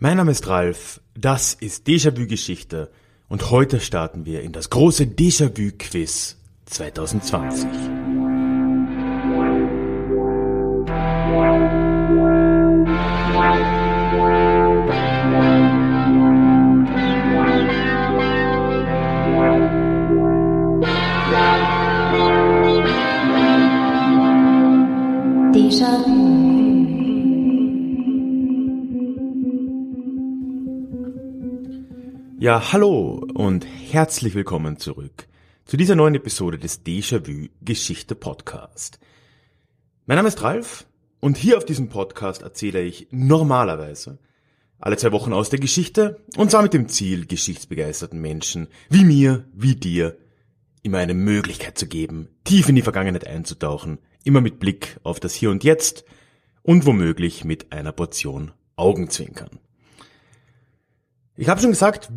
Mein Name ist Ralf, das ist Déjà-vu Geschichte und heute starten wir in das große Déjà-vu Quiz 2020. Ja, hallo und herzlich willkommen zurück zu dieser neuen Episode des Déjà-vu Geschichte Podcast. Mein Name ist Ralf und hier auf diesem Podcast erzähle ich normalerweise alle zwei Wochen aus der Geschichte und zwar mit dem Ziel, geschichtsbegeisterten Menschen wie mir, wie dir, immer eine Möglichkeit zu geben, tief in die Vergangenheit einzutauchen, immer mit Blick auf das Hier und Jetzt und womöglich mit einer Portion Augenzwinkern. Ich habe schon gesagt,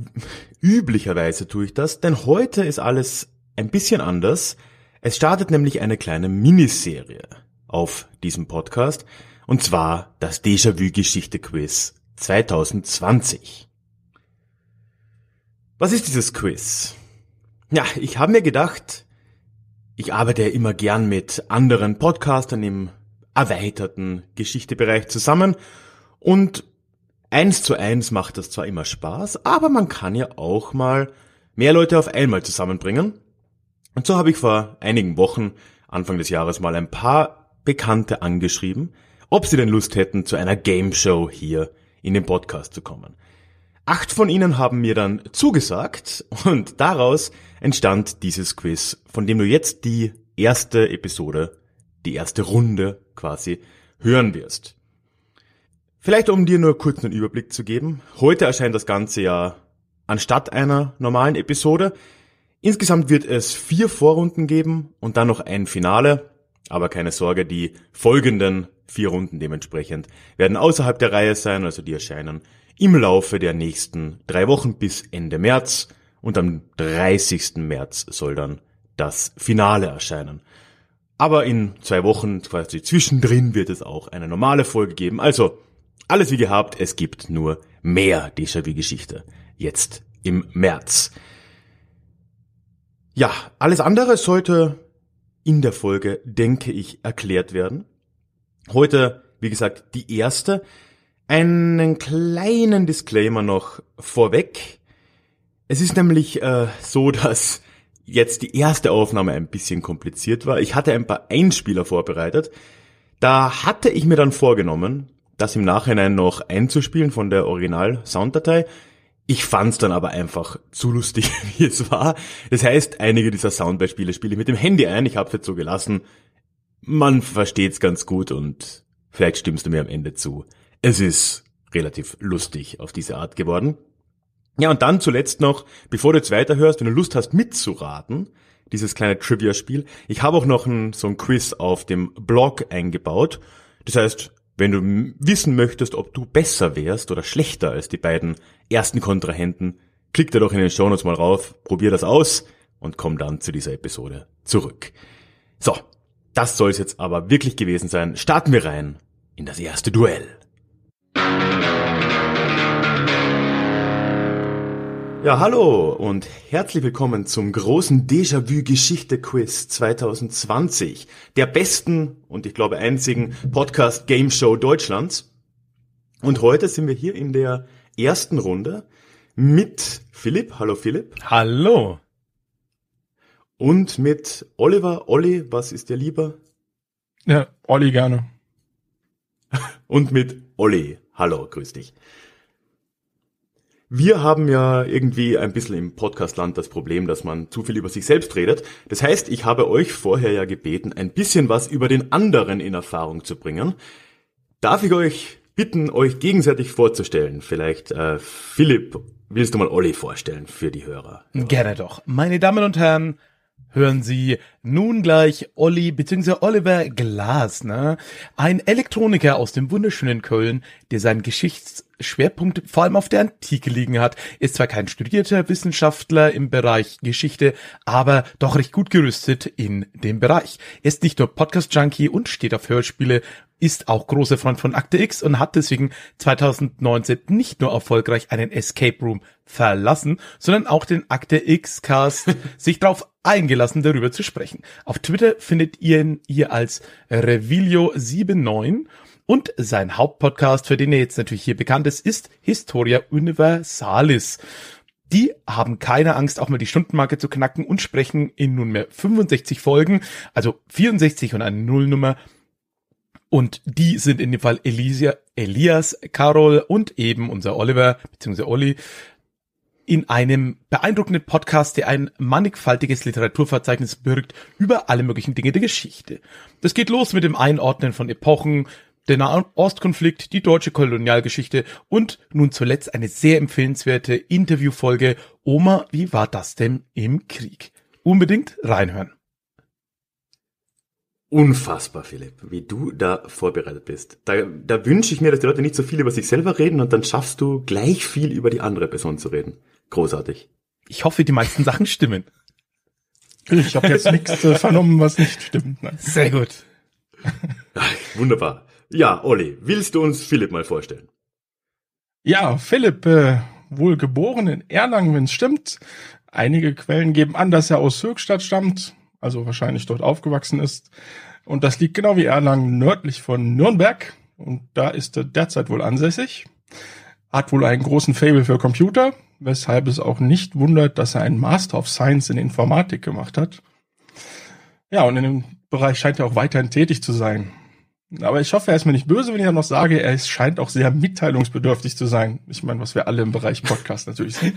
üblicherweise tue ich das, denn heute ist alles ein bisschen anders. Es startet nämlich eine kleine Miniserie auf diesem Podcast, und zwar das Déjà-vu-Geschichte-Quiz 2020. Was ist dieses Quiz? Ja, ich habe mir gedacht, ich arbeite ja immer gern mit anderen Podcastern im erweiterten Geschichtebereich zusammen und Eins zu eins macht das zwar immer Spaß, aber man kann ja auch mal mehr Leute auf einmal zusammenbringen. Und so habe ich vor einigen Wochen, Anfang des Jahres, mal ein paar Bekannte angeschrieben, ob sie denn Lust hätten, zu einer Game Show hier in den Podcast zu kommen. Acht von ihnen haben mir dann zugesagt und daraus entstand dieses Quiz, von dem du jetzt die erste Episode, die erste Runde quasi hören wirst. Vielleicht um dir nur kurz einen Überblick zu geben. Heute erscheint das Ganze ja anstatt einer normalen Episode. Insgesamt wird es vier Vorrunden geben und dann noch ein Finale. Aber keine Sorge, die folgenden vier Runden dementsprechend werden außerhalb der Reihe sein, also die erscheinen im Laufe der nächsten drei Wochen bis Ende März und am 30. März soll dann das Finale erscheinen. Aber in zwei Wochen quasi zwischendrin wird es auch eine normale Folge geben. Also alles wie gehabt, es gibt nur mehr Déjà-vu-Geschichte. Jetzt im März. Ja, alles andere sollte in der Folge, denke ich, erklärt werden. Heute, wie gesagt, die erste. Einen kleinen Disclaimer noch vorweg. Es ist nämlich äh, so, dass jetzt die erste Aufnahme ein bisschen kompliziert war. Ich hatte ein paar Einspieler vorbereitet. Da hatte ich mir dann vorgenommen, das im Nachhinein noch einzuspielen von der Original-Sounddatei. Ich fand's dann aber einfach zu lustig, wie es war. Das heißt, einige dieser Soundbeispiele spiele ich mit dem Handy ein. Ich habe es jetzt so gelassen. Man versteht's ganz gut und vielleicht stimmst du mir am Ende zu. Es ist relativ lustig auf diese Art geworden. Ja, und dann zuletzt noch, bevor du jetzt weiterhörst, wenn du Lust hast mitzuraten, dieses kleine Trivia-Spiel. Ich habe auch noch ein, so ein Quiz auf dem Blog eingebaut. Das heißt, wenn du wissen möchtest, ob du besser wärst oder schlechter als die beiden ersten Kontrahenten, klick da doch in den Shownotes mal rauf, probier das aus und komm dann zu dieser Episode zurück. So, das soll es jetzt aber wirklich gewesen sein. Starten wir rein in das erste Duell. Ja, hallo und herzlich willkommen zum großen Déjà-vu-Geschichte-Quiz 2020, der besten und ich glaube einzigen Podcast-Game-Show Deutschlands. Und heute sind wir hier in der ersten Runde mit Philipp. Hallo Philipp. Hallo. Und mit Oliver. Olli, was ist dir lieber? Ja, Olli gerne. Und mit Olli. Hallo, grüß dich. Wir haben ja irgendwie ein bisschen im Podcastland das Problem, dass man zu viel über sich selbst redet. Das heißt, ich habe euch vorher ja gebeten, ein bisschen was über den anderen in Erfahrung zu bringen. Darf ich euch bitten, euch gegenseitig vorzustellen? Vielleicht, äh, Philipp, willst du mal Olli vorstellen für die Hörer? Gerne doch. Meine Damen und Herren, hören Sie nun gleich Olli bzw. Oliver Glasner, ein Elektroniker aus dem wunderschönen Köln, der sein Geschichts Schwerpunkt vor allem auf der Antike liegen hat. Ist zwar kein studierter Wissenschaftler im Bereich Geschichte, aber doch recht gut gerüstet in dem Bereich. Er ist nicht nur Podcast-Junkie und steht auf Hörspiele, ist auch großer Freund von Akte X und hat deswegen 2019 nicht nur erfolgreich einen Escape Room verlassen, sondern auch den Akte X Cast sich darauf eingelassen, darüber zu sprechen. Auf Twitter findet ihr ihn hier als Revilio79 und sein Hauptpodcast, für den er jetzt natürlich hier bekannt ist, ist Historia Universalis. Die haben keine Angst, auch mal die Stundenmarke zu knacken und sprechen in nunmehr 65 Folgen, also 64 und eine Nullnummer. Und die sind in dem Fall Elisia, Elias, Carol und eben unser Oliver, beziehungsweise Olli, in einem beeindruckenden Podcast, der ein mannigfaltiges Literaturverzeichnis birgt über alle möglichen Dinge der Geschichte. Das geht los mit dem Einordnen von Epochen, der Nahostkonflikt, die deutsche Kolonialgeschichte und nun zuletzt eine sehr empfehlenswerte Interviewfolge Oma, wie war das denn im Krieg? Unbedingt reinhören. Unfassbar, Philipp, wie du da vorbereitet bist. Da, da wünsche ich mir, dass die Leute nicht so viel über sich selber reden und dann schaffst du gleich viel über die andere Person zu reden. Großartig. Ich hoffe, die meisten Sachen stimmen. Ich habe jetzt nichts äh, vernommen, was nicht stimmt. Nein. Sehr gut. Ach, wunderbar. Ja, Olli, willst du uns Philipp mal vorstellen? Ja, Philipp, äh, wohl geboren in Erlangen, wenn es stimmt. Einige Quellen geben an, dass er aus Höchstadt stammt, also wahrscheinlich dort aufgewachsen ist. Und das liegt genau wie Erlangen nördlich von Nürnberg. Und da ist er derzeit wohl ansässig. Hat wohl einen großen Fable für Computer, weshalb es auch nicht wundert, dass er einen Master of Science in Informatik gemacht hat. Ja, und in dem Bereich scheint er auch weiterhin tätig zu sein. Aber ich hoffe, er ist mir nicht böse, wenn ich dann noch sage, er scheint auch sehr mitteilungsbedürftig zu sein. Ich meine, was wir alle im Bereich Podcast natürlich sind.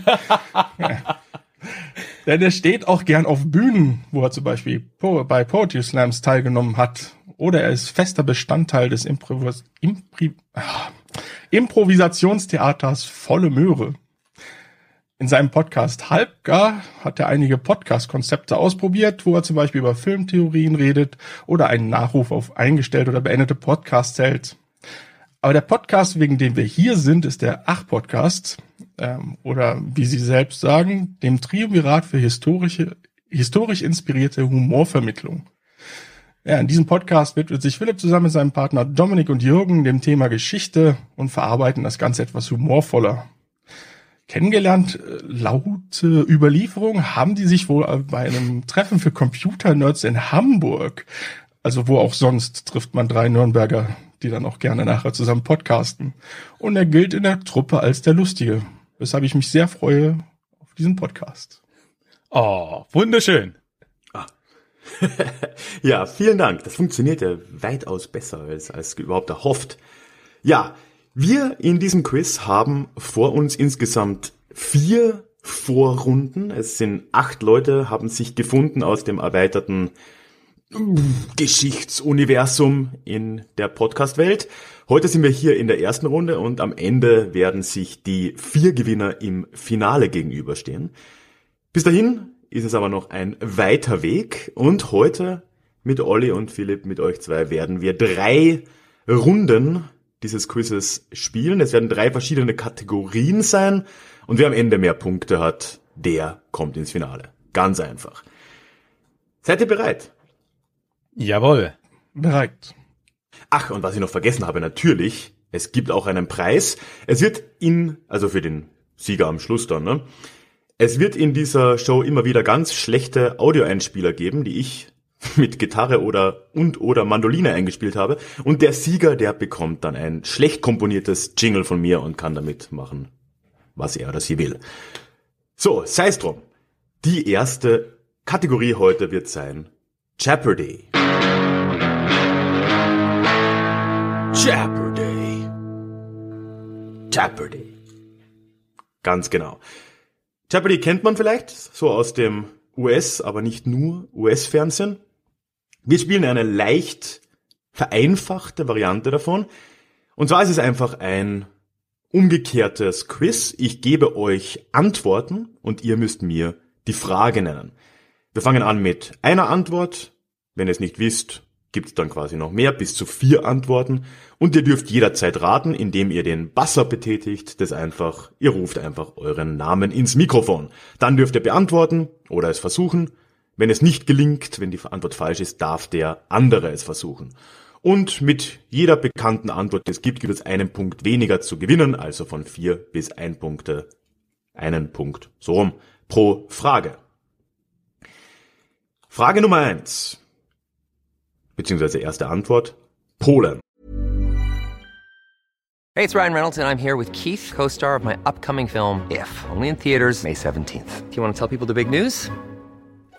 ja. Denn er steht auch gern auf Bühnen, wo er zum Beispiel bei Poetry Slams teilgenommen hat. Oder er ist fester Bestandteil des Improvis Impri ah, Improvisationstheaters Volle Möhre. In seinem Podcast Halbgar hat er einige Podcast-Konzepte ausprobiert, wo er zum Beispiel über Filmtheorien redet oder einen Nachruf auf eingestellte oder beendete Podcasts hält. Aber der Podcast, wegen dem wir hier sind, ist der Ach-Podcast ähm, oder wie Sie selbst sagen, dem Triumvirat für historische, historisch inspirierte Humorvermittlung. Ja, in diesem Podcast widmet sich Philipp zusammen mit seinem Partner Dominik und Jürgen dem Thema Geschichte und verarbeiten das Ganze etwas humorvoller kennengelernt. Äh, laut äh, Überlieferung haben die sich wohl bei einem Treffen für Computer-Nerds in Hamburg, also wo auch sonst, trifft man drei Nürnberger, die dann auch gerne nachher zusammen podcasten. Und er gilt in der Truppe als der Lustige, weshalb ich mich sehr freue auf diesen Podcast. Oh, wunderschön. Ah. ja, vielen Dank. Das funktioniert ja weitaus besser als, als überhaupt erhofft. Ja, wir in diesem Quiz haben vor uns insgesamt vier Vorrunden. Es sind acht Leute, haben sich gefunden aus dem erweiterten Geschichtsuniversum in der Podcast-Welt. Heute sind wir hier in der ersten Runde und am Ende werden sich die vier Gewinner im Finale gegenüberstehen. Bis dahin ist es aber noch ein weiter Weg und heute mit Olli und Philipp, mit euch zwei, werden wir drei Runden dieses Quizzes spielen. Es werden drei verschiedene Kategorien sein und wer am Ende mehr Punkte hat, der kommt ins Finale. Ganz einfach. Seid ihr bereit? Jawohl. Bereit. Ach, und was ich noch vergessen habe, natürlich, es gibt auch einen Preis. Es wird in, also für den Sieger am Schluss dann, ne? Es wird in dieser Show immer wieder ganz schlechte Audioeinspieler geben, die ich mit Gitarre oder und oder Mandoline eingespielt habe. Und der Sieger, der bekommt dann ein schlecht komponiertes Jingle von mir und kann damit machen, was er oder sie will. So, sei es drum. Die erste Kategorie heute wird sein Jeopardy. Jeopardy. Jeopardy. Ganz genau. Jeopardy kennt man vielleicht so aus dem US, aber nicht nur US-Fernsehen. Wir spielen eine leicht vereinfachte Variante davon. Und zwar ist es einfach ein umgekehrtes Quiz. Ich gebe euch Antworten und ihr müsst mir die Frage nennen. Wir fangen an mit einer Antwort. Wenn ihr es nicht wisst, gibt's dann quasi noch mehr, bis zu vier Antworten. Und ihr dürft jederzeit raten, indem ihr den Buzzer betätigt, das einfach, ihr ruft einfach euren Namen ins Mikrofon. Dann dürft ihr beantworten oder es versuchen. Wenn es nicht gelingt, wenn die Antwort falsch ist, darf der andere es versuchen. Und mit jeder bekannten Antwort, die es gibt, gibt es einen Punkt weniger zu gewinnen, also von vier bis ein Punkte, einen Punkt, so rum, pro Frage. Frage Nummer eins, beziehungsweise erste Antwort, Polen. Hey, it's Ryan Reynolds, and I'm here with Keith, co-star of my upcoming film, If, only in theaters May 17th. Do you want to tell people the big news?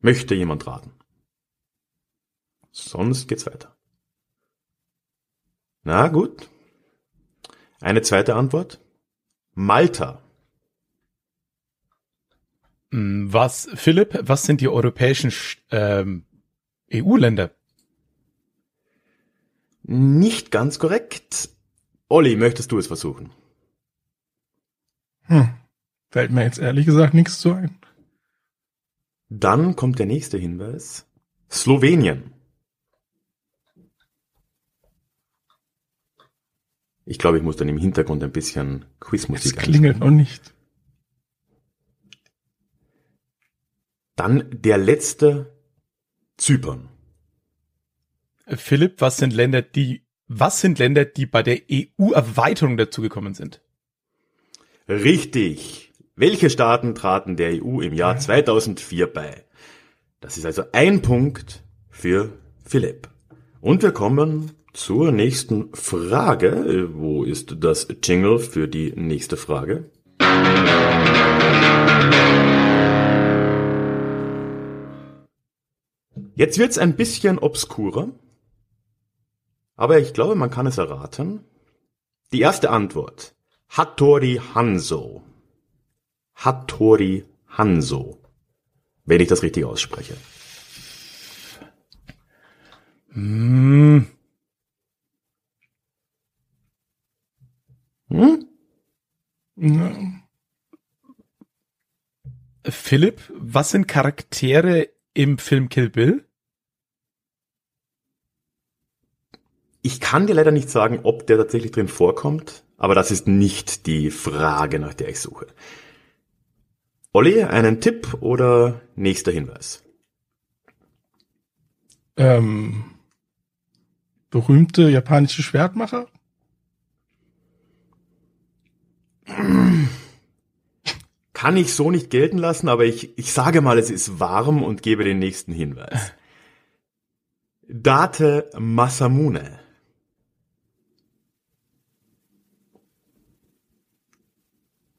Möchte jemand raten? Sonst geht's weiter. Na gut. Eine zweite Antwort. Malta. Hm, Was, Philipp, was sind die europäischen ähm, EU-Länder? Nicht ganz korrekt. Olli, möchtest du es versuchen? Hm. Fällt mir jetzt ehrlich gesagt nichts zu ein. Dann kommt der nächste Hinweis. Slowenien. Ich glaube, ich muss dann im Hintergrund ein bisschen Es Quizmusik klingelt noch nicht. Dann der letzte Zypern. Philipp, was sind Länder, die, was sind Länder, die bei der EU-Erweiterung dazugekommen sind? Richtig. Welche Staaten traten der EU im Jahr 2004 bei? Das ist also ein Punkt für Philipp. Und wir kommen zur nächsten Frage. Wo ist das Jingle für die nächste Frage? Jetzt wird's ein bisschen obskurer, aber ich glaube, man kann es erraten. Die erste Antwort. Hattori Hanzo. Hattori Hanzo. Wenn ich das richtig ausspreche. Hm, Hm? Ja. Philipp, was sind Charaktere im Film Kill Bill? Ich kann dir leider nicht sagen, ob der tatsächlich drin vorkommt, aber das ist nicht die Frage, nach der ich suche. Olli, einen Tipp oder nächster Hinweis? Ähm, berühmte japanische Schwertmacher? Kann ich so nicht gelten lassen, aber ich, ich sage mal, es ist warm und gebe den nächsten Hinweis. Date Masamune.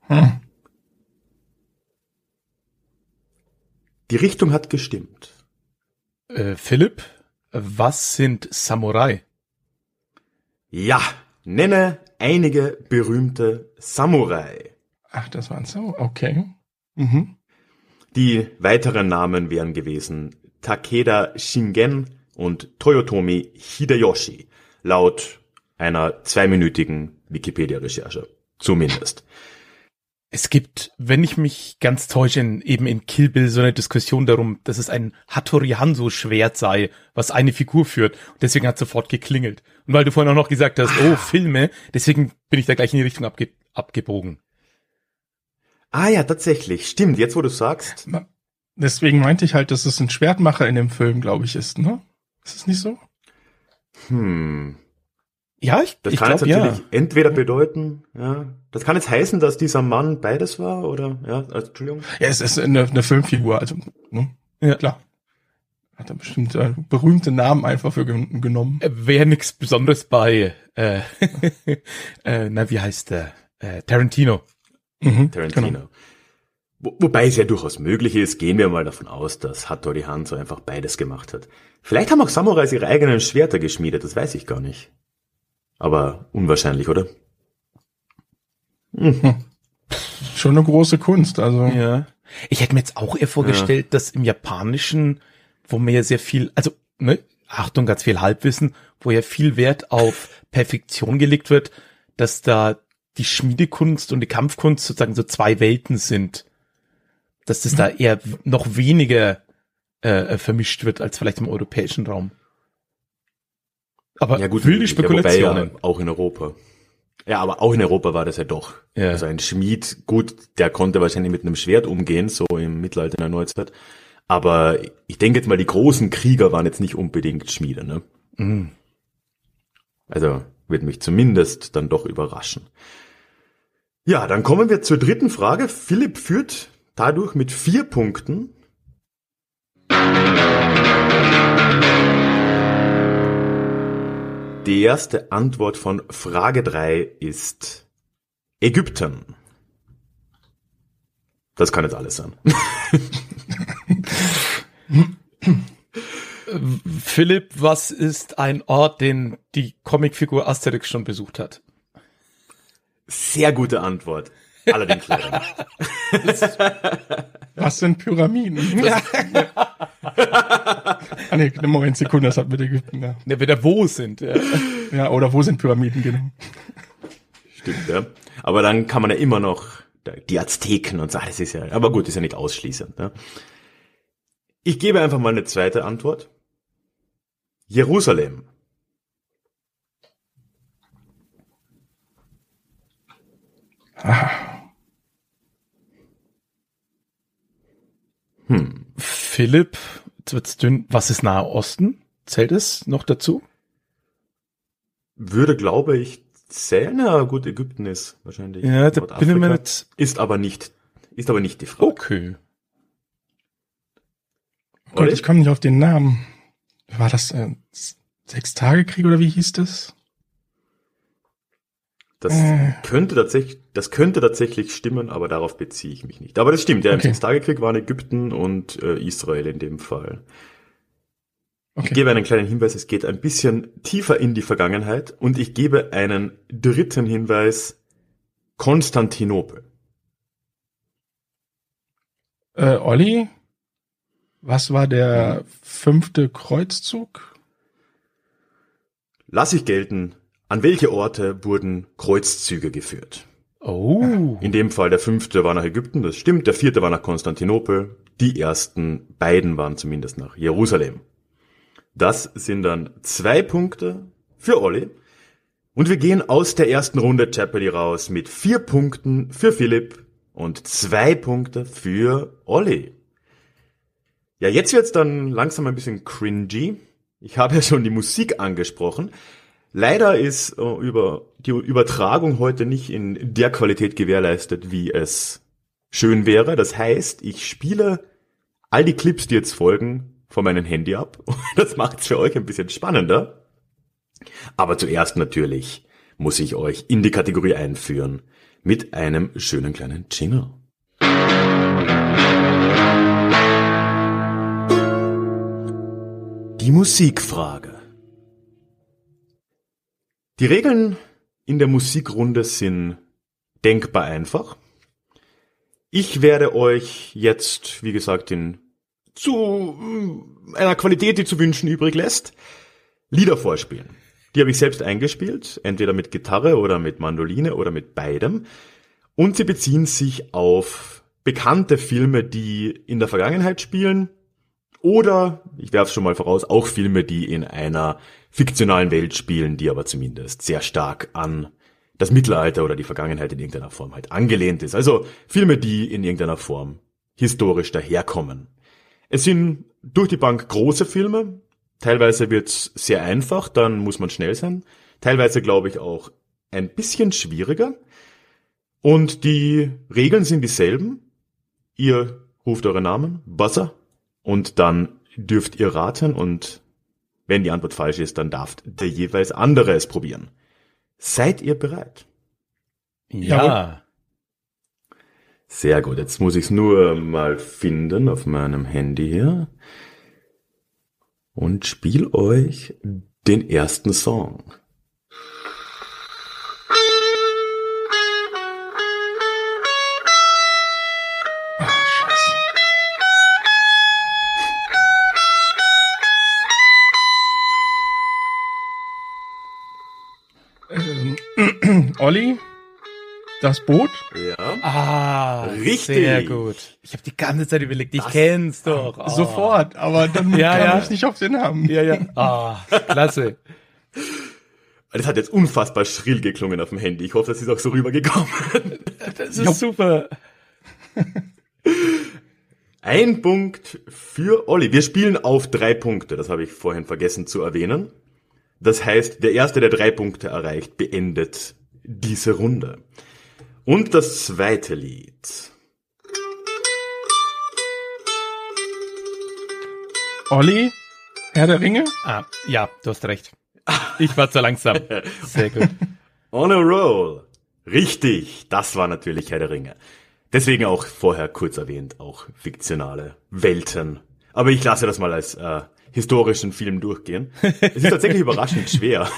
Hm. Die Richtung hat gestimmt. Äh, Philipp, was sind Samurai? Ja, nenne einige berühmte Samurai. Ach, das waren so. Okay. Mhm. Die weiteren Namen wären gewesen Takeda Shingen und Toyotomi Hideyoshi, laut einer zweiminütigen Wikipedia-Recherche. Zumindest. Es gibt, wenn ich mich ganz täusche, in, eben in Kill Bill so eine Diskussion darum, dass es ein Hattori Hanzo Schwert sei, was eine Figur führt. Und deswegen hat sofort geklingelt. Und weil du vorhin auch noch gesagt hast, oh, Filme, deswegen bin ich da gleich in die Richtung abge abgebogen. Ah ja, tatsächlich. Stimmt, jetzt wo du sagst. Deswegen meinte ich halt, dass es ein Schwertmacher in dem Film, glaube ich, ist, ne? Ist es nicht so? Hm. Ja, ich, Das ich kann glaube jetzt natürlich ja. entweder bedeuten, ja. Das kann jetzt heißen, dass dieser Mann beides war, oder, ja, also, Entschuldigung. Ja, es ist eine, eine Filmfigur, also, ne? Ja. Klar. Hat er bestimmt äh, berühmte Namen einfach für gen genommen. Wäre nichts Besonderes bei, äh, äh, na, wie heißt der? Äh, Tarantino. Mhm, Tarantino. genau. Wo, wobei es ja durchaus möglich ist, gehen wir mal davon aus, dass Hattori Hanzo einfach beides gemacht hat. Vielleicht haben auch Samurais ihre eigenen Schwerter geschmiedet, das weiß ich gar nicht. Aber unwahrscheinlich, oder? Schon eine große Kunst, also. Ja. Ich hätte mir jetzt auch eher vorgestellt, dass im Japanischen, wo man ja sehr viel, also, ne, Achtung, ganz viel Halbwissen, wo ja viel Wert auf Perfektion gelegt wird, dass da die Schmiedekunst und die Kampfkunst sozusagen so zwei Welten sind. Dass das da eher noch weniger äh, vermischt wird als vielleicht im europäischen Raum. Aber Ja gut, wilde Spekulationen. ja auch in Europa. Ja, aber auch in Europa war das ja doch. Ja. Also ein Schmied, gut, der konnte wahrscheinlich mit einem Schwert umgehen, so im Mittelalter in der Neuzeit. Aber ich denke jetzt mal, die großen Krieger waren jetzt nicht unbedingt Schmiede, ne? Mhm. Also wird mich zumindest dann doch überraschen. Ja, dann kommen wir zur dritten Frage. Philipp führt dadurch mit vier Punkten. Die erste Antwort von Frage 3 ist Ägypten. Das kann jetzt alles sein. Philipp, was ist ein Ort, den die Comicfigur Asterix schon besucht hat? Sehr gute Antwort. Allerdings leider nicht. Was sind Pyramiden? ah, nee, Moment, Sekunde, das hat mit Ägypten, ja. Ne, wieder wo sind. Ja. Ja, oder wo sind Pyramiden, genau. Stimmt, ja. Aber dann kann man ja immer noch die Azteken und so, ah, das ist ja, aber gut, ist ja nicht ausschließend. Ne? Ich gebe einfach mal eine zweite Antwort. Jerusalem. Philipp, jetzt wird's dünn. Was ist Nahe Osten? Zählt es noch dazu? Würde, glaube ich, zählen. Ja, gut, Ägypten ist wahrscheinlich. Ja, da bin ich mir jetzt. Ist aber nicht, ist aber nicht die Frage. Okay. Gott, ich komme nicht auf den Namen. War das äh, Sechstagekrieg oder wie hieß das? Das Äh. könnte tatsächlich, das könnte tatsächlich stimmen, aber darauf beziehe ich mich nicht. Aber das stimmt, ja, im Okay. Sechstagekrieg waren Ägypten und äh, Israel in dem Fall. Ich Okay. gebe einen kleinen Hinweis, es geht ein bisschen tiefer in die Vergangenheit und ich gebe einen dritten Hinweis, Konstantinopel. Äh, Olli, was war der fünfte Kreuzzug? Lass ich gelten, an welche Orte wurden Kreuzzüge geführt? Oh. In dem Fall der fünfte war nach Ägypten, das stimmt, der vierte war nach Konstantinopel, die ersten beiden waren zumindest nach Jerusalem. Das sind dann zwei Punkte für Olli. Und wir gehen aus der ersten Runde Jeopardy raus mit vier Punkten für Philipp und zwei Punkte für Olli. Ja, jetzt wird's dann langsam ein bisschen cringy. Ich habe ja schon die Musik angesprochen. Leider ist äh, über die Übertragung heute nicht in der Qualität gewährleistet, wie es schön wäre. Das heißt, ich spiele all die Clips, die jetzt folgen, von meinem Handy ab. Das macht's für euch ein bisschen spannender. Aber zuerst natürlich muss ich euch in die Kategorie einführen mit einem schönen kleinen Jingle. Die Musikfrage. Die Regeln in der Musikrunde sind denkbar einfach. Ich werde euch jetzt, wie gesagt, in zu äh, einer Qualität, die zu wünschen übrig lässt, Lieder vorspielen. Die habe ich selbst eingespielt, entweder mit Gitarre oder mit Mandoline oder mit beidem. Und sie beziehen sich auf bekannte Filme, die in der Vergangenheit spielen oder, ich werfe schon mal voraus, auch Filme, die in einer fiktionalen Welt spielen, die aber zumindest sehr stark an das Mittelalter oder die Vergangenheit in irgendeiner Form halt angelehnt ist. Also Filme, die in irgendeiner Form historisch daherkommen. Es sind durch die Bank große Filme. Teilweise wird's sehr einfach, dann muss man schnell sein. Teilweise glaube ich auch ein bisschen schwieriger. Und die Regeln sind dieselben. Ihr ruft eure Namen, Buzzer, und dann dürft ihr raten und wenn die Antwort falsch ist, dann darf der jeweils andere es probieren. Seid ihr bereit? Ja. Sehr gut, jetzt muss ich es nur mal finden auf meinem Handy hier und spiel euch den ersten Song. Olli, das Boot? Ja. Ah, Richtig. Sehr gut. Ich habe die ganze Zeit überlegt, ich kenn's doch. Ah. Sofort, aber dann Ja, kam ja. ich nicht auf den Namen. Ja, ja. Ah, klasse. Das hat jetzt unfassbar schrill geklungen auf dem Handy. Ich hoffe, das ist auch so rübergekommen. Das ist super. Ein Punkt für Olli. Wir spielen auf drei Punkte. Das habe ich vorhin vergessen zu erwähnen. Das heißt, der Erste, der drei Punkte erreicht, beendet diese Runde. Und das zweite Lied. Olli, Herr der Ringe? Ah, ja, du hast recht. Ich war zu langsam. Sehr gut. On a roll. Richtig, das war natürlich Herr der Ringe. Deswegen auch vorher kurz erwähnt, auch fiktionale Welten. Aber ich lasse das mal als äh, historischen Film durchgehen. Es ist tatsächlich überraschend schwer.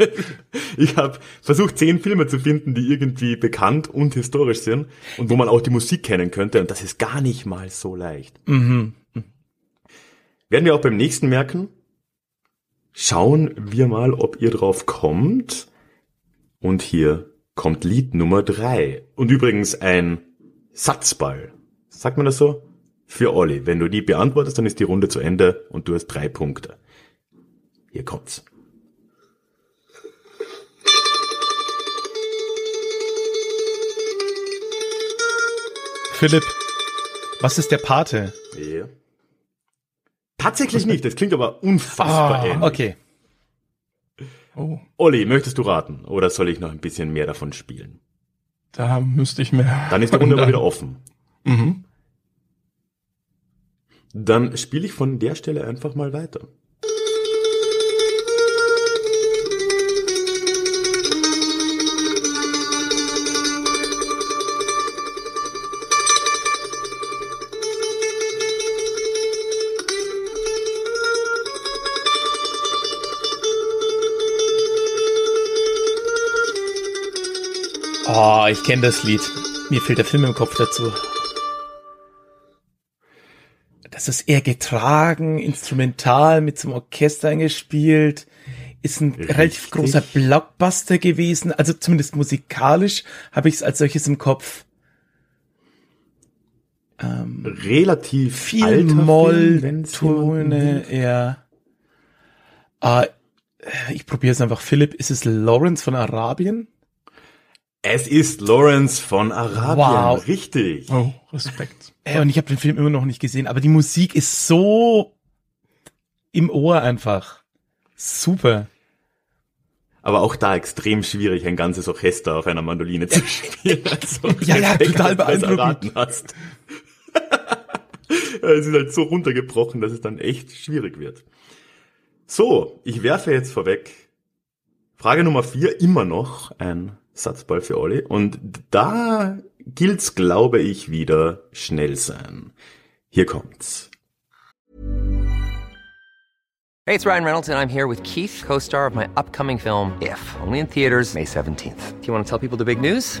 Ich habe versucht, zehn Filme zu finden, die irgendwie bekannt und historisch sind und wo man auch die Musik kennen könnte. Und das ist gar nicht mal so leicht. Werden wir auch beim nächsten merken. Schauen wir mal, ob ihr drauf kommt. Und hier kommt Lied Nummer drei. Und übrigens ein Satzball. Sagt man das so? Für Olli. Wenn du die beantwortest, dann ist die Runde zu Ende und du hast drei Punkte. Hier kommt's. Philipp, was ist der Pate? Ja. Tatsächlich nicht. Das klingt aber unfassbar ähnlich. Ah, okay. Oh, Olli, möchtest du raten? Oder soll ich noch ein bisschen mehr davon spielen? da müsste ich mehr. Dann ist die Runde aber wieder offen. Mhm. Dann spiele ich von der Stelle einfach mal weiter. Oh, ich kenne das Lied. Mir fehlt der Film im Kopf dazu. Das ist eher getragen, instrumental, mit zum Orchester eingespielt. Ist ein Richtig. relativ großer Blockbuster gewesen. Also zumindest musikalisch habe ich es als solches im Kopf. Relativ Viel Molltöne, ja. Ah, ich probiere es einfach. Philipp, ist es Lawrence von Arabien? Es ist Lawrence von Arabien. Wow. Richtig. Oh, Respekt. Äh, und ich habe den Film immer noch nicht gesehen, aber die Musik ist so im Ohr einfach. Super. Aber auch da extrem schwierig, ein ganzes Orchester auf einer Mandoline zu spielen. Also, Ja, ja, Respekt, total beeindruckend. hast. es ist halt so runtergebrochen, dass es dann echt schwierig wird. So, ich werfe jetzt vorweg. Frage Nummer vier, immer noch ein Satzball für Olli. Und da gilt's, glaube ich, wieder schnell sein. Hier kommt's. Hey, it's Ryan Reynolds, and I'm here with Keith, co star of my upcoming film, If, only in theaters, May 17th. Do you want to tell people the big news?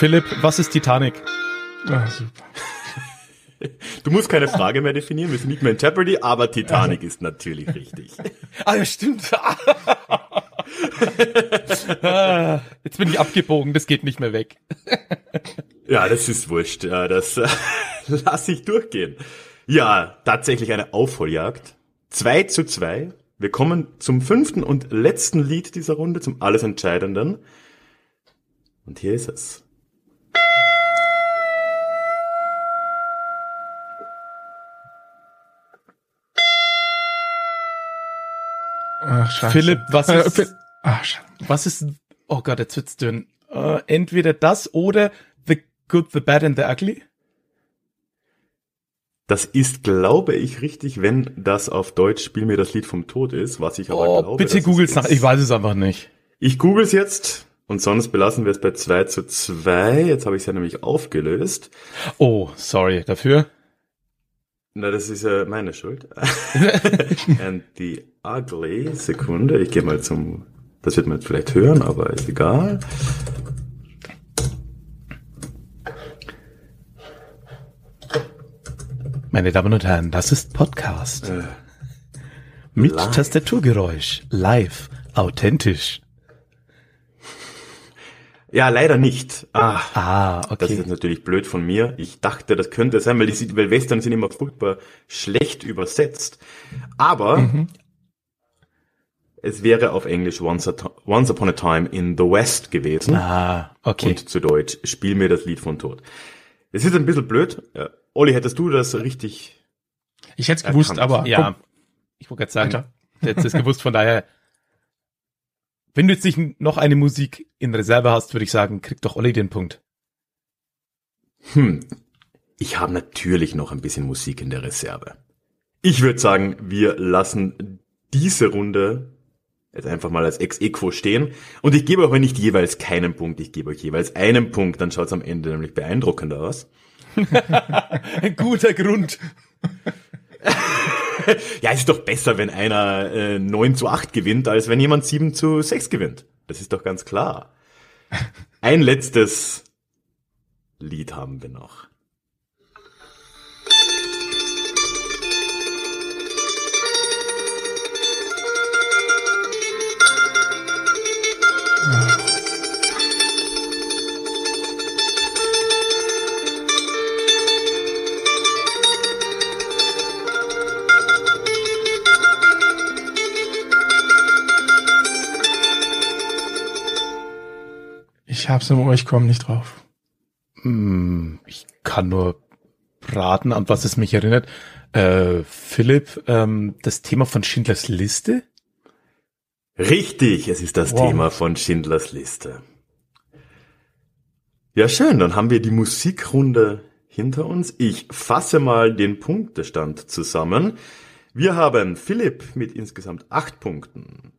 Philipp, was ist Titanic? Ah, super. Du musst keine Frage mehr definieren, wir sind nicht mehr in Jeopardy, aber Titanic ist natürlich richtig. Ah, ja, stimmt. Ah, Jetzt bin ich abgebogen, das geht nicht mehr weg. Ja, das ist wurscht. Ja, das äh, lass ich durchgehen. Ja, tatsächlich eine Aufholjagd. 2 zu 2. Wir kommen zum fünften und letzten Lied dieser Runde, zum alles Entscheidenden. Und hier ist es. Ach, scheiße. Philipp, was Äh, ist, Ach, scheiße. was ist, oh Gott, jetzt wird's dünn. Äh, entweder das oder The Good, The Bad and The Ugly? Das ist, glaube ich, richtig, wenn das auf Deutsch Spiel mir das Lied vom Tod ist, was ich aber Oh, glaube. bitte googles nach, ich weiß es einfach nicht. Ich google es jetzt und sonst belassen wir es bei 2 zu 2. Jetzt habe ich es ja nämlich aufgelöst. Oh, sorry dafür. Na, das ist ja meine Schuld. And the ugly, Sekunde, ich gehe mal zum, das wird man jetzt vielleicht hören, aber ist egal. Meine Damen und Herren, das ist Podcast. Mit live. Tastaturgeräusch. Live. Authentisch. Ja, leider nicht. Ah, Ah, das ist okay. jetzt natürlich blöd von mir. Ich dachte, das könnte sein, weil, die, weil Western sind immer furchtbar schlecht übersetzt. Aber es wäre auf Englisch Once, a, Once Upon a Time in the West gewesen. Ah, okay. Und zu Deutsch, spiel mir das Lied von Tod. Es ist ein bisschen blöd. Ja. Olli, hättest du das richtig? Ich hätte es gewusst, aber ja, ich wollte gerade sagen, Weiter. jetzt ist gewusst, von daher, wenn du jetzt nicht noch eine Musik in Reserve hast, würde ich sagen, kriegt doch Olli den Punkt. Hm. Ich habe natürlich noch ein bisschen Musik in der Reserve. Ich würde sagen, wir lassen diese Runde jetzt einfach mal als Ex-Equo stehen. Und ich gebe euch nicht jeweils keinen Punkt, ich gebe euch jeweils einen Punkt, dann schaut es am Ende nämlich beeindruckender aus. Ein guter Grund. Ja, es ist doch besser, wenn einer äh, 9 zu 8 gewinnt, als wenn jemand 7 zu 6 gewinnt. Das ist doch ganz klar. Ein letztes Lied haben wir noch. Hab's im Ohr, ich komme nicht drauf. Hm, ich kann nur raten, an was es mich erinnert. Äh, Philipp, ähm, das Thema von Schindlers Liste? Richtig, es ist das Wow. Thema von Schindlers Liste. Ja, schön, dann haben wir die Musikrunde hinter uns. Ich fasse mal den Punktestand zusammen. Wir haben Philipp mit insgesamt acht Punkten,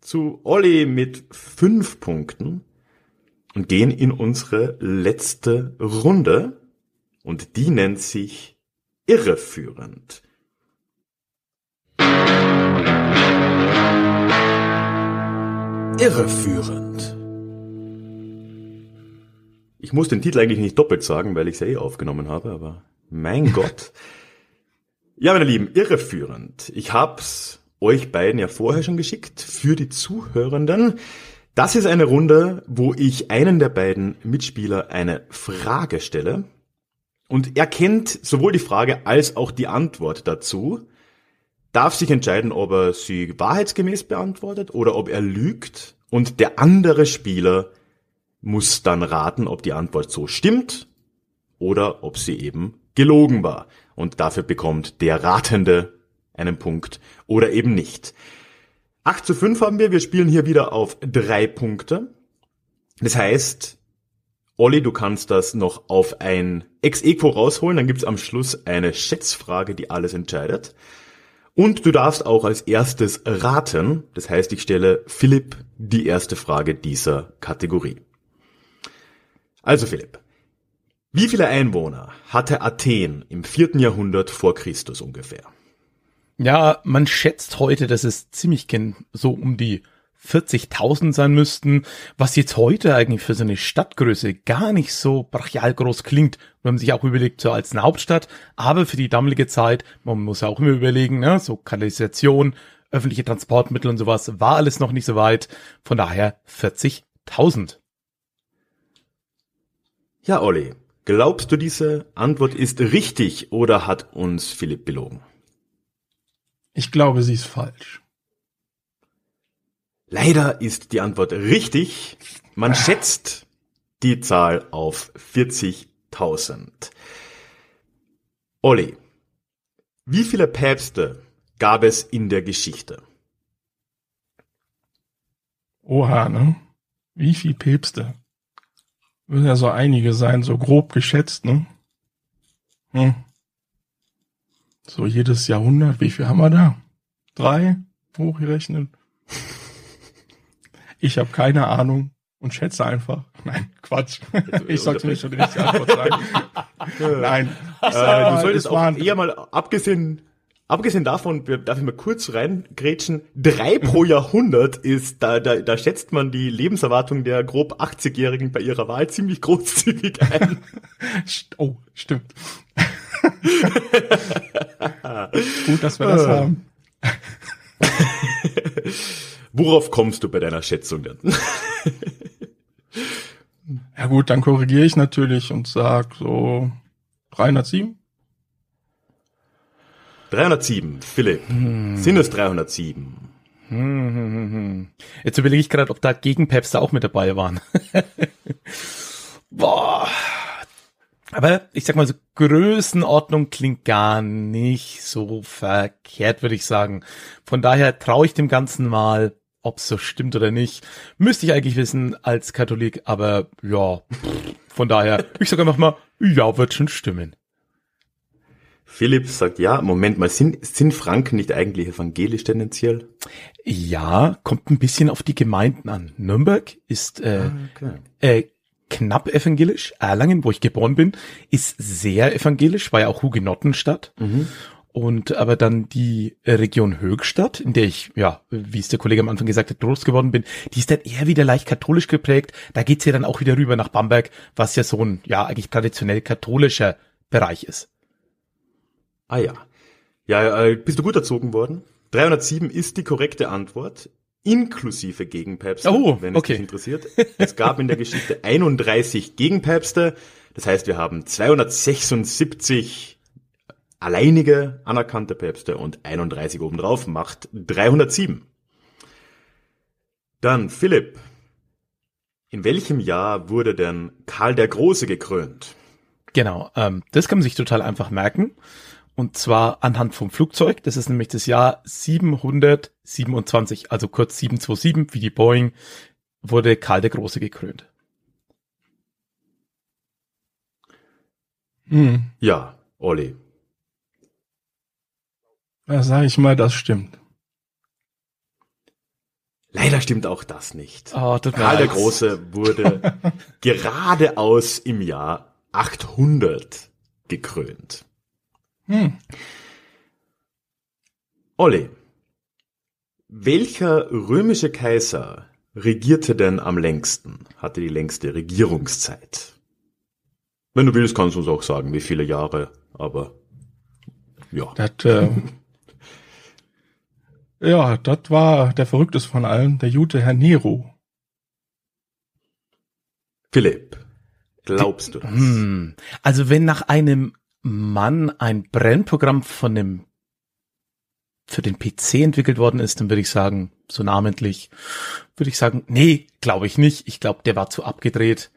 zu Olli mit fünf Punkten und gehen in unsere letzte Runde und die nennt sich irreführend. Irreführend. Ich muss den Titel eigentlich nicht doppelt sagen, weil ich es ja eh aufgenommen habe, aber mein Gott. Ja, meine Lieben, irreführend. Ich hab's euch beiden ja vorher schon geschickt für die Zuhörenden. Das ist eine Runde, wo ich einen der beiden Mitspieler eine Frage stelle und er kennt sowohl die Frage als auch die Antwort dazu, darf sich entscheiden, ob er sie wahrheitsgemäß beantwortet oder ob er lügt und der andere Spieler muss dann raten, ob die Antwort so stimmt oder ob sie eben gelogen war. Und dafür bekommt der Ratende einen Punkt oder eben nicht. 8 zu 5 haben wir. Wir spielen hier wieder auf drei Punkte. Das heißt, Olli, du kannst das noch auf ein Ex-Equo rausholen. Dann gibt's am Schluss eine Schätzfrage, die alles entscheidet. Und du darfst auch als erstes raten. Das heißt, ich stelle Philipp die erste Frage dieser Kategorie. Also Philipp, wie viele Einwohner hatte Athen im vierten Jahrhundert vor Christus ungefähr? Ja, man schätzt heute, dass es ziemlich so um die 40.000 sein müssten, was jetzt heute eigentlich für so eine Stadtgröße gar nicht so brachial groß klingt, wenn man sich auch überlegt, so als eine Hauptstadt, aber für die damalige Zeit, man muss ja auch immer überlegen, ne, so Kanalisation, öffentliche Transportmittel und sowas, war alles noch nicht so weit, von daher 40.000. Ja, Olli, glaubst du, diese Antwort ist richtig oder hat uns Philipp belogen? Ich glaube, sie ist falsch. Leider ist die Antwort richtig. Man schätzt die Zahl auf 40.000. Olli, wie viele Päpste gab es in der Geschichte? Oha, ne? Wie viel Päpste? Müssen ja so einige sein, so grob geschätzt, ne? Hm. So jedes Jahrhundert, wie viel haben wir da? Drei? Hochgerechnet? Ich habe keine Ahnung und schätze einfach. Nein, Quatsch. Ich sollte nicht schon die richtige Antwort sagen. Nein. Äh, du solltest es auch eher mal, abgesehen, abgesehen davon, darf ich mal kurz reingrätschen, drei pro Jahrhundert ist, da, da, da schätzt man die Lebenserwartung der grob 80-Jährigen bei ihrer Wahl ziemlich großzügig ein. Oh, stimmt. Gut, dass wir das haben. Worauf kommst du bei deiner Schätzung denn? Ja gut, dann korrigiere ich natürlich und sag so 307. 307, Philipp. Sind es 307? Jetzt überlege ich gerade, ob da Gegenpäpste auch mit dabei waren. Boah. Aber ich sag mal so, Größenordnung klingt gar nicht so verkehrt, würde ich sagen. Von daher traue ich dem Ganzen mal, ob es so stimmt oder nicht. Müsste ich eigentlich wissen als Katholik, aber ja, von daher, ich sage einfach mal, ja, wird schon stimmen. Philipp sagt ja, Moment mal, sind, sind Franken nicht eigentlich evangelisch tendenziell? Ja, kommt ein bisschen auf die Gemeinden an. Nürnberg ist äh, Okay. äh, knapp evangelisch. Erlangen, wo ich geboren bin, ist sehr evangelisch, war ja auch Hugenottenstadt. Und aber dann die äh, Region Höchstadt, in der ich, ja, wie es der Kollege am Anfang gesagt hat, groß geworden bin, die ist dann eher wieder leicht katholisch geprägt. Da geht's ja dann auch wieder rüber nach Bamberg, was ja so ein, ja, eigentlich traditionell katholischer Bereich ist. Ah ja. Ja, äh, bist du gut erzogen worden? 307 ist die korrekte Antwort, inklusive Gegenpäpste, Oh, wenn es okay. dich interessiert. Es gab in der Geschichte 31 Gegenpäpste, das heißt, wir haben 276 alleinige anerkannte Päpste und 31 obendrauf macht 307. Dann Philipp. In welchem Jahr wurde denn Karl der Große gekrönt? Genau, ähm, das kann man sich total einfach merken. Und zwar anhand vom Flugzeug. Das ist nämlich das Jahr 727, also kurz 727, wie die Boeing, wurde Karl der Große gekrönt. Hm. Ja, Olli. Da sage ich mal, das stimmt. Leider stimmt auch das nicht. Oh, tut mir Karl der. Große wurde geradeaus im Jahr 800 gekrönt. Hm. Olli, welcher römische Kaiser regierte denn am längsten, hatte die längste Regierungszeit? Wenn du willst, kannst du uns auch sagen, wie viele Jahre, aber ja. Das, äh, ja, das war der verrückteste von allen, der Jute Herr Nero. Philipp, glaubst du das? Hm. Also wenn nach einem Mann ein Brennprogramm von dem für den PC entwickelt worden ist, dann würde ich sagen, so namentlich, würde ich sagen, nee, glaube ich nicht. Ich glaube, der war zu abgedreht.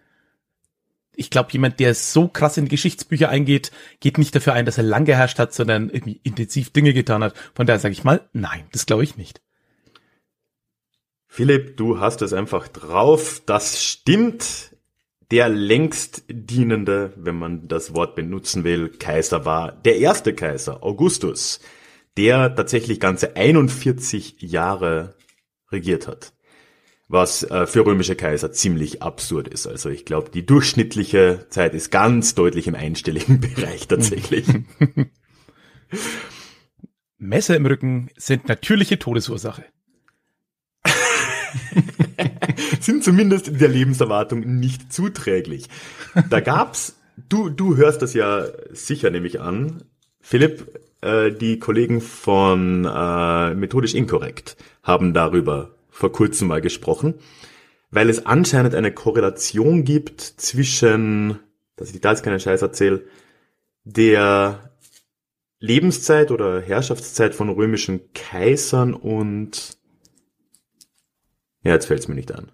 Ich glaube, jemand, der so krass in Geschichtsbücher eingeht, geht nicht dafür ein, dass er lang geherrscht hat, sondern irgendwie intensiv Dinge getan hat. Von daher sage ich mal, nein, das glaube ich nicht. Philipp, du hast es einfach drauf. Das stimmt. Der längst dienende, wenn man das Wort benutzen will, Kaiser war der erste Kaiser, Augustus, der tatsächlich ganze 41 Jahre regiert hat. Was äh, für römische Kaiser ziemlich absurd ist. Also ich glaube, die durchschnittliche Zeit ist ganz deutlich im einstelligen Bereich tatsächlich. Messer im Rücken sind natürliche Todesursache. sind zumindest der Lebenserwartung nicht zuträglich. Da gab's, du, du hörst das ja sicher, nehme ich an, Philipp, äh, die Kollegen von äh, Methodisch Inkorrekt haben darüber vor kurzem mal gesprochen, weil es anscheinend eine Korrelation gibt zwischen, dass ich da jetzt keinen Scheiß erzähle, der Lebenszeit oder Herrschaftszeit von römischen Kaisern und ja, jetzt fällt's mir nicht an.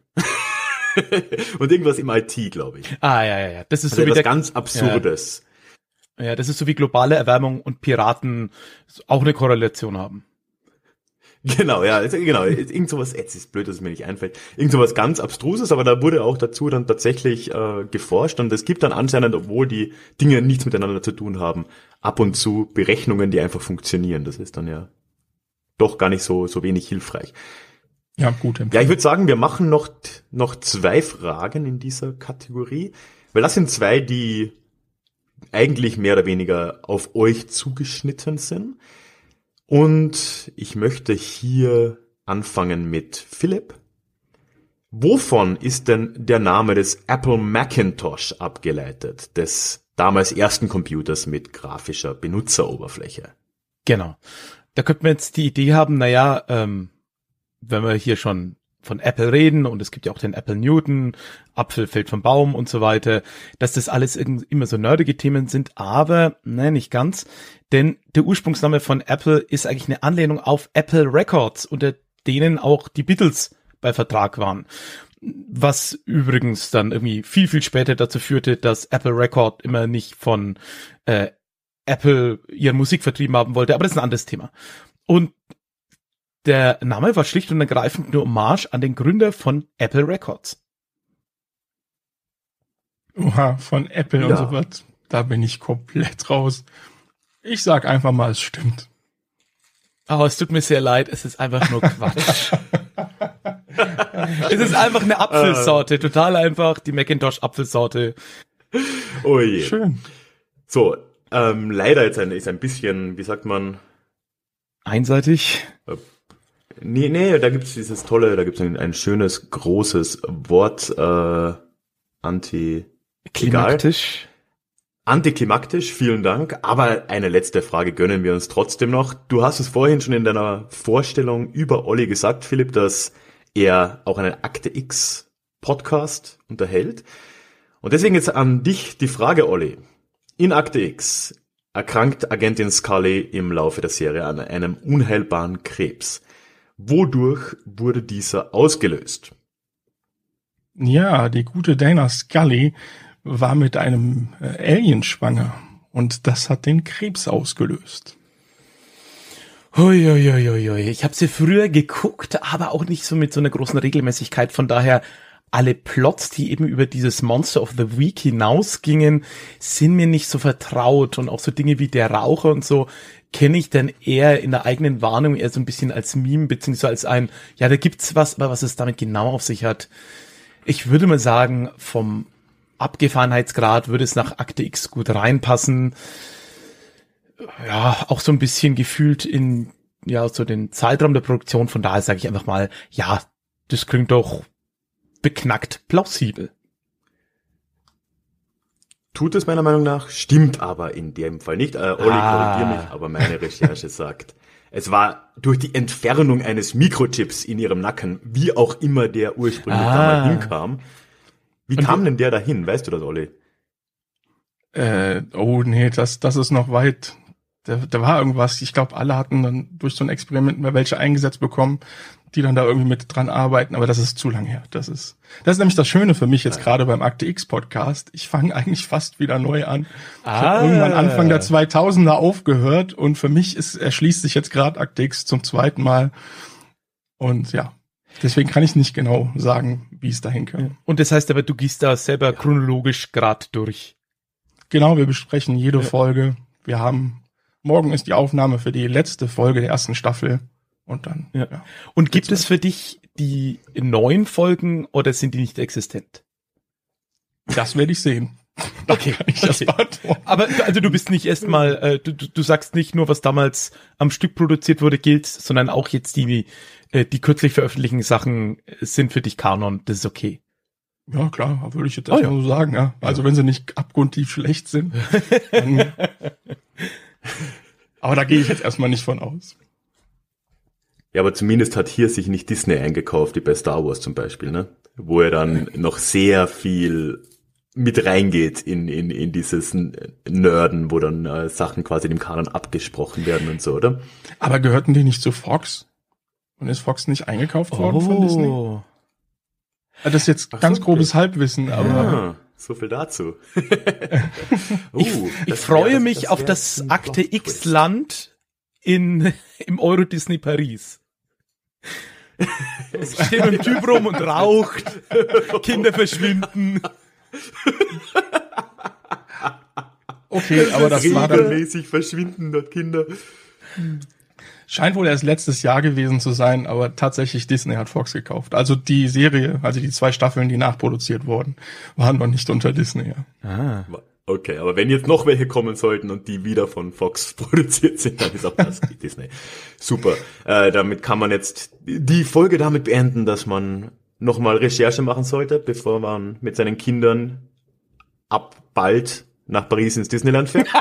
und irgendwas im IT, glaube ich. Ah, ja, ja, ja. Das ist Also so wie etwas der, ganz Absurdes. ja, das ist so wie globale Erwärmung und Piraten auch eine Korrelation haben. Genau, ja, genau. Irgend sowas, jetzt ist blöd, dass es mir nicht einfällt. Irgend sowas ganz Abstruses, aber da wurde auch dazu dann tatsächlich äh, geforscht und es gibt dann anscheinend, obwohl die Dinge nichts miteinander zu tun haben, ab und zu Berechnungen, die einfach funktionieren. Das ist dann ja doch gar nicht so, so wenig hilfreich. Ja, gut. Ja, ich würde sagen, wir machen noch, noch zwei Fragen in dieser Kategorie, weil das sind zwei, die eigentlich mehr oder weniger auf euch zugeschnitten sind. Und ich möchte hier anfangen mit Philipp. Wovon ist denn der Name des Apple Macintosh abgeleitet, des damals ersten Computers mit grafischer Benutzeroberfläche? Genau. Da könnte man jetzt die Idee haben, naja, ähm, wenn wir hier schon von Apple reden und es gibt ja auch den Apple Newton, Apfel fällt vom Baum und so weiter, dass das alles immer so nerdige Themen sind, aber nein, nicht ganz, denn der Ursprungsname von Apple ist eigentlich eine Anlehnung auf Apple Records, unter denen auch die Beatles bei Vertrag waren. Was übrigens dann irgendwie viel, viel später dazu führte, dass Apple Record immer nicht von äh, Apple ihre Musik vertrieben haben wollte, aber das ist ein anderes Thema. Und der Name war schlicht und ergreifend eine Hommage an den Gründer von Apple Records. Oha, von Apple und Ja. so was. Da bin ich komplett raus. Ich sag einfach mal, es stimmt. Oh, es tut mir sehr leid, es ist einfach nur Quatsch. es ist einfach eine Apfelsorte, total einfach, die Macintosh Apfelsorte. Oh je. Schön. So, ähm, leider jetzt ein, ist ein bisschen, wie sagt man, Einseitig. Nee, nee, da gibt's dieses tolle, da gibt's ein, ein schönes, großes Wort, äh, anti, Klimaktisch. antiklimaktisch, vielen Dank, aber eine letzte Frage gönnen wir uns trotzdem noch. Du hast es vorhin schon in deiner Vorstellung über Olli gesagt, Philipp, dass er auch einen Akte X Podcast unterhält. Und deswegen jetzt an dich die Frage, Olli. In Akte X erkrankt Agentin Scully im Laufe der Serie an einem unheilbaren Krebs. Wodurch wurde dieser ausgelöst? Ja, die gute Dana Scully war mit einem äh, Alien schwanger und das hat den Krebs ausgelöst. Huiuiuiui. Ich habe sie früher geguckt, aber auch nicht so mit so einer großen Regelmäßigkeit. Von daher alle Plots, die eben über dieses Monster of the Week hinausgingen, sind mir nicht so vertraut und auch so Dinge wie der Raucher und so kenne ich dann eher in der eigenen Warnung eher so ein bisschen als Meme beziehungsweise als ein, ja, da gibt's was, aber was es damit genau auf sich hat. Ich würde mal sagen, vom Abgefahrenheitsgrad würde es nach Akte X gut reinpassen ja, auch so ein bisschen gefühlt in, ja, so den Zeitraum der Produktion. Von daher sage ich einfach mal, ja, das klingt doch beknackt plausibel. Tut es meiner Meinung nach, stimmt aber in dem Fall nicht. Äh, Olli, Ah. korrigier mich, aber meine Recherche sagt, es war durch die Entfernung eines Mikrochips in ihrem Nacken, wie auch immer der ursprünglich Ah. da mal hinkam. Wie kam denn der dahin? Weißt du das, Olli? Äh, oh nee, das, das ist noch weit. Da, da war irgendwas. Ich glaube, alle hatten dann durch so ein Experiment mal welche eingesetzt bekommen, die dann da irgendwie mit dran arbeiten. Aber das ist zu lang her. Das ist, das ist nämlich das Schöne für mich jetzt gerade beim Akte X Podcast. Ich fange eigentlich fast wieder neu an. Ich Ah. habe irgendwann Anfang der 2000er aufgehört und für mich ist erschließt sich jetzt gerade Akte X zum zweiten Mal. Und ja, deswegen kann ich nicht genau sagen, wie es dahin kam. Und das heißt aber, du gehst da selber chronologisch grad durch. Genau, wir besprechen jede Folge. Wir haben morgen ist die Aufnahme für die letzte Folge der ersten Staffel und dann Ja. ja. Und gibt es für dich die neuen Folgen oder sind die nicht existent? das werde ich sehen. Okay, Kann ich das okay. Aber du- also du bist nicht erstmal, äh, du, du, sagst nicht nur, was damals am Stück produziert wurde, gilt, sondern auch jetzt die, äh, die kürzlich veröffentlichten Sachen sind für dich Kanon. Das ist okay. Ja, klar, würde ich jetzt Oh, erstmal ja. so sagen, ja. Also wenn sie nicht abgrundtief schlecht sind. Dann, aber da gehe ich jetzt erstmal nicht von aus. Ja, aber zumindest hat hier sich nicht Disney eingekauft, wie bei Star Wars zum Beispiel, ne? Wo er dann noch sehr viel mit reingeht in, in, in dieses Nerden, wo dann äh, Sachen quasi dem Kanon abgesprochen werden und so, oder? Aber gehörten die nicht zu Fox? Und ist Fox nicht eingekauft worden von Disney? Oh. Das ist jetzt Ach ganz so, grobes Halbwissen, aber Ah, so viel dazu. Uh, Ich, ich freue wär- mich das auf das Akte. X-Land in, im Euro Disney Paris. Es steht ein Typ rum und raucht. Kinder verschwinden. okay, aber das war dann, Regelmäßig verschwinden dort Kinder. scheint wohl erst letztes Jahr gewesen zu sein, aber tatsächlich Disney hat Fox gekauft. Also die Serie, also die zwei Staffeln, die nachproduziert wurden, waren noch nicht unter Disney. Ja. Okay, aber wenn jetzt noch welche kommen sollten und die wieder von Fox produziert sind, dann ist auch das Disney. Super. Äh, damit kann man jetzt die Folge damit beenden, dass man nochmal Recherche machen sollte, bevor man mit seinen Kindern ab bald nach Paris ins Disneyland fährt.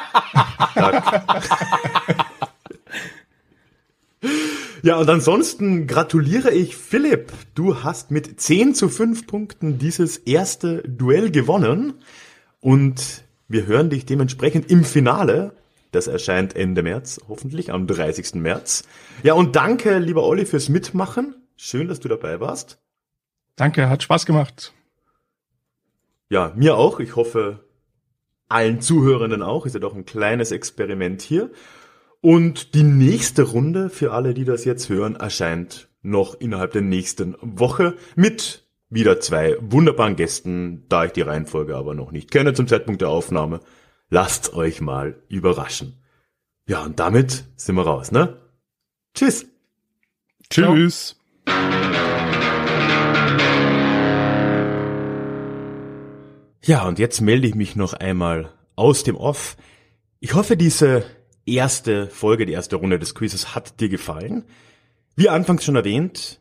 Ja, und ansonsten gratuliere ich Philipp. Du hast mit 10 zu 5 Punkten dieses erste Duell gewonnen. Und wir hören dich dementsprechend im Finale. Das erscheint Ende März, hoffentlich am 30. März. Ja, und danke, lieber Olli, fürs Mitmachen. Schön, dass du dabei warst. Danke, hat Spaß gemacht. Ja, mir auch. Ich hoffe, allen Zuhörenden auch. Ist ja doch ein kleines Experiment hier. Und die nächste Runde für alle, die das jetzt hören, erscheint noch innerhalb der nächsten Woche mit wieder zwei wunderbaren Gästen, da ich die Reihenfolge aber noch nicht kenne zum Zeitpunkt der Aufnahme. Lasst euch mal überraschen. Ja, und damit sind wir raus, ne? Tschüss. Tschüss. Ja, und jetzt melde ich mich noch einmal aus dem Off. Ich hoffe, diese erste Folge, die erste Runde des Quizzes hat dir gefallen. Wie anfangs schon erwähnt,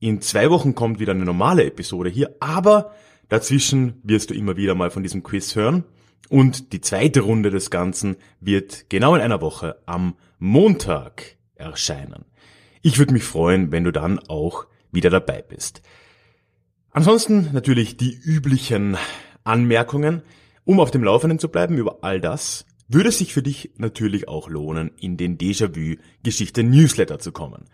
in zwei Wochen kommt wieder eine normale Episode hier, aber dazwischen wirst du immer wieder mal von diesem Quiz hören. Und die zweite Runde des Ganzen wird genau in einer Woche am Montag erscheinen. Ich würde mich freuen, wenn du dann auch wieder dabei bist. Ansonsten natürlich die üblichen Anmerkungen. Um auf dem Laufenden zu bleiben über all das, würde es sich für dich natürlich auch lohnen, in den Déjà-vu Geschichte Newsletter zu kommen.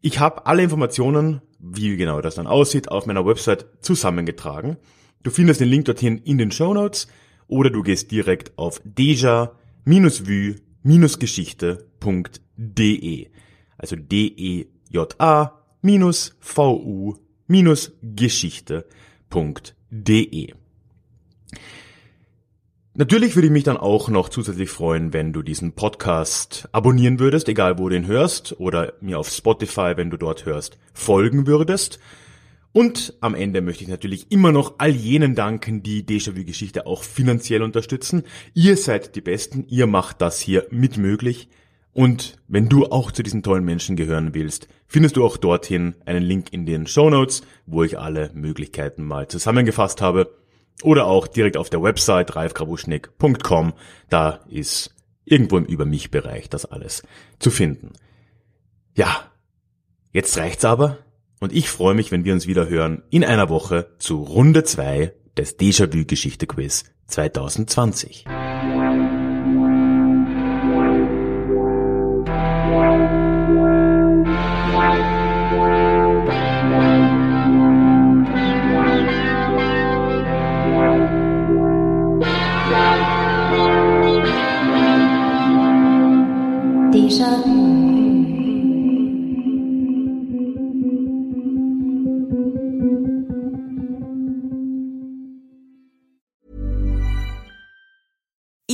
Ich habe alle Informationen, wie genau das dann aussieht, auf meiner Website zusammengetragen. Du findest den Link dorthin in den Show Notes oder du gehst direkt auf deja-vu-geschichte.de. Also D-E-J-A V-U-Geschichte.de. Natürlich würde ich mich dann auch noch zusätzlich freuen, wenn du diesen Podcast abonnieren würdest, egal wo du ihn hörst, oder mir auf Spotify, wenn du dort hörst, folgen würdest. Und am Ende möchte ich natürlich immer noch all jenen danken, die Déjà-vu-Geschichte auch finanziell unterstützen. Ihr seid die Besten, ihr macht das hier mit möglich. Und wenn du auch zu diesen tollen Menschen gehören willst, findest du auch dorthin einen Link in den Show Notes, wo ich alle Möglichkeiten mal zusammengefasst habe. Oder auch direkt auf der Website ralfgrabuschnick.com. Da ist irgendwo im Über mich Bereich das alles zu finden. Ja, jetzt reicht's aber. Und ich freue mich, wenn wir uns wieder hören in einer Woche zu Runde 2 des Déjà-vu Geschichte Quiz 2020.